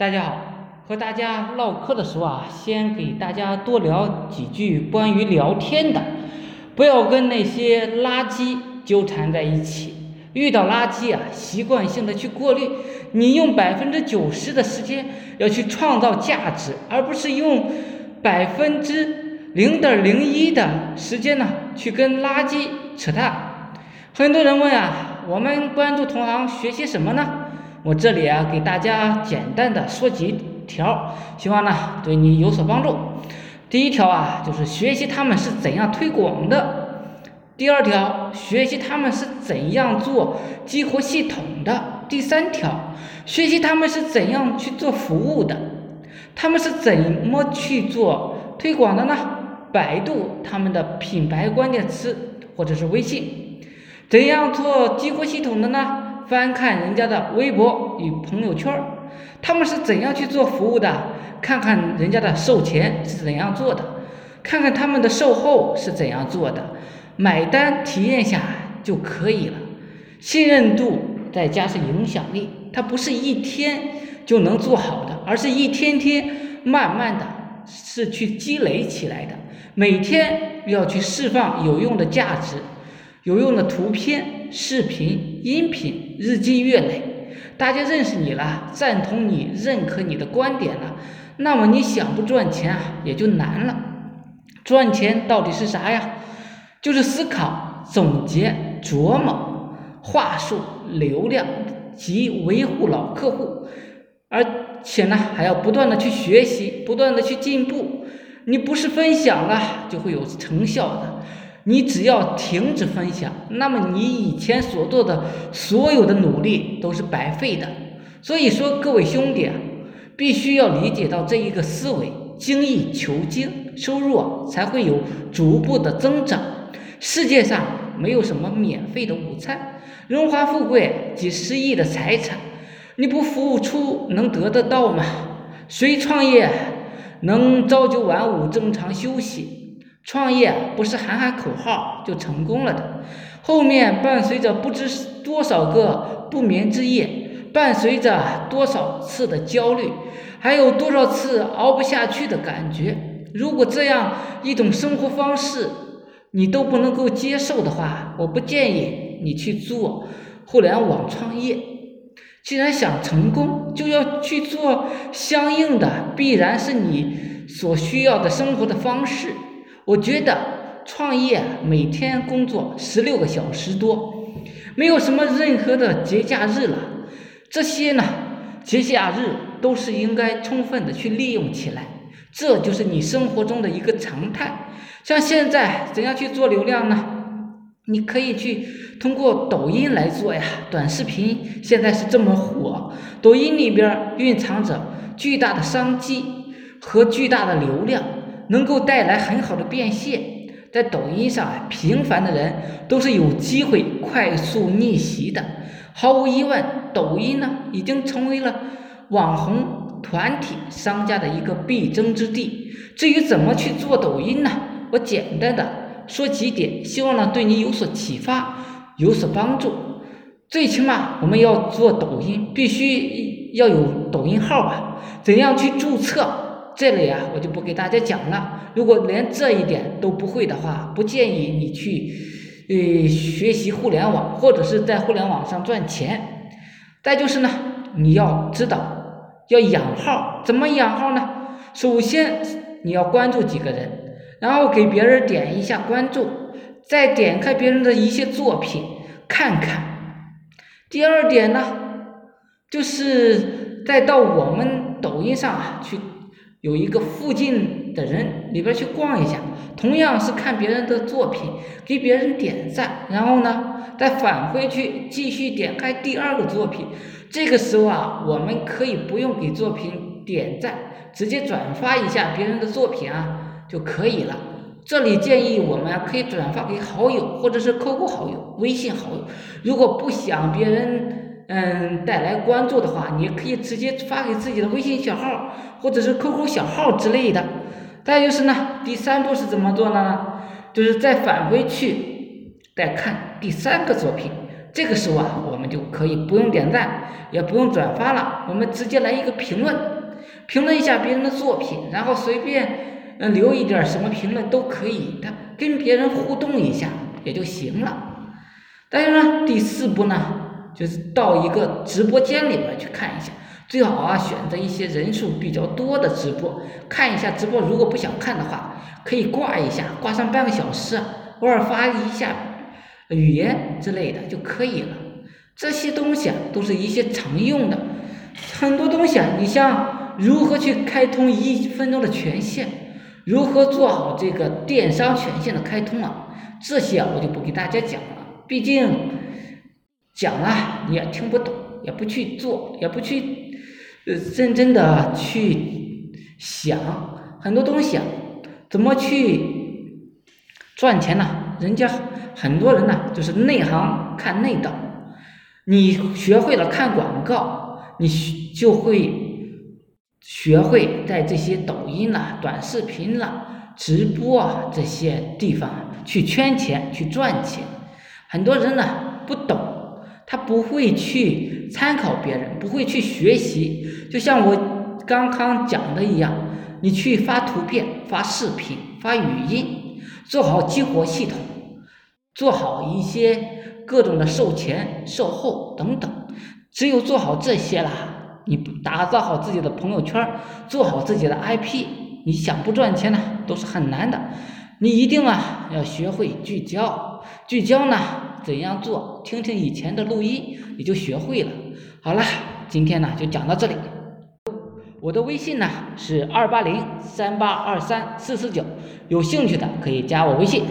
大家好，和大家唠嗑的时候啊，先给大家多聊几句关于聊天的，不要跟那些垃圾纠缠在一起。遇到垃圾啊，习惯性的去过滤，你用百分之九十的时间要去创造价值，而不是用百分之零点零一的时间呢去跟垃圾扯淡。很多人问啊，我们关注同行学习什么呢？我这里啊给大家简单的说几条，希望呢对你有所帮助。第一条啊就是学习他们是怎样推广的。第二条，学习他们是怎样做激活系统的；第三条，学习他们是怎样去做服务的，他们是怎么去做推广的呢？百度他们的品牌关键词或者是微信，怎样做激活系统的呢？翻看人家的微博与朋友圈，他们是怎样去做服务的？看看人家的售前是怎样做的，看看他们的售后是怎样做的。买单体验下就可以了，信任度再加上影响力，它不是一天就能做好的，而是一天天慢慢的是去积累起来的。每天要去释放有用的价值，有用的图片、视频、音频，日积月累，大家认识你了，赞同你、认可你的观点了，那么你想不赚钱啊，也就难了。赚钱到底是啥呀？就是思考、总结、琢磨话术、流量及维护老客户，而且呢，还要不断的去学习，不断的去进步。你不是分享了就会有成效的，你只要停止分享，那么你以前所做的所有的努力都是白费的。所以说，各位兄弟啊，必须要理解到这一个思维：精益求精，收入才会有逐步的增长。世界上没有什么免费的午餐，荣华富贵几十亿的财产，你不付出能得得到吗？谁创业能朝九晚五正常休息？创业不是喊喊口号就成功了的，后面伴随着不知多少个不眠之夜，伴随着多少次的焦虑，还有多少次熬不下去的感觉。如果这样一种生活方式，你都不能够接受的话，我不建议你去做互联网创业。既然想成功，就要去做相应的，必然是你所需要的生活的方式。我觉得创业每天工作十六个小时多，没有什么任何的节假日了。这些呢，节假日都是应该充分的去利用起来。这就是你生活中的一个常态。像现在怎样去做流量呢？你可以去通过抖音来做呀。短视频现在是这么火，抖音里边蕴藏着巨大的商机和巨大的流量，能够带来很好的变现。在抖音上啊，平凡的人都是有机会快速逆袭的。毫无疑问，抖音呢已经成为了网红。团体商家的一个必争之地。至于怎么去做抖音呢？我简单的说几点，希望呢对你有所启发，有所帮助。最起码我们要做抖音，必须要有抖音号吧？怎样去注册？这里啊，我就不给大家讲了。如果连这一点都不会的话，不建议你去呃学习互联网，或者是在互联网上赚钱。再就是呢，你要知道。要养号，怎么养号呢？首先你要关注几个人，然后给别人点一下关注，再点开别人的一些作品看看。第二点呢，就是再到我们抖音上啊去，有一个附近的人里边去逛一下，同样是看别人的作品，给别人点赞，然后呢再返回去继续点开第二个作品。这个时候啊，我们可以不用给作品点赞，直接转发一下别人的作品啊就可以了。这里建议我们可以转发给好友，或者是 QQ 好友、微信好友。如果不想别人嗯带来关注的话，你可以直接发给自己的微信小号，或者是 QQ 小号之类的。再就是呢，第三步是怎么做的呢？就是再返回去再看第三个作品。这个时候啊，我们就可以不用点赞，也不用转发了，我们直接来一个评论，评论一下别人的作品，然后随便嗯留一点什么评论都可以的，跟别人互动一下也就行了。但是呢，第四步呢，就是到一个直播间里面去看一下，最好啊选择一些人数比较多的直播，看一下直播。如果不想看的话，可以挂一下，挂上半个小时，偶尔发一下。语言之类的就可以了，这些东西啊都是一些常用的，很多东西啊，你像如何去开通一分钟的权限，如何做好这个电商权限的开通啊，这些啊我就不给大家讲了，毕竟讲了你也听不懂，也不去做，也不去认真的去想很多东西啊，怎么去赚钱呢？人家。很多人呢，就是内行看内道。你学会了看广告，你就会学会在这些抖音啦、短视频啦、直播啊这些地方去圈钱、去赚钱。很多人呢不懂，他不会去参考别人，不会去学习。就像我刚刚讲的一样，你去发图片、发视频、发语音，做好激活系统。做好一些各种的售前、售后等等，只有做好这些了，你打造好自己的朋友圈，做好自己的 IP，你想不赚钱呢，都是很难的。你一定啊要学会聚焦，聚焦呢怎样做？听听以前的录音，你就学会了。好了，今天呢就讲到这里。我的微信呢是二八零三八二三四四九，有兴趣的可以加我微信。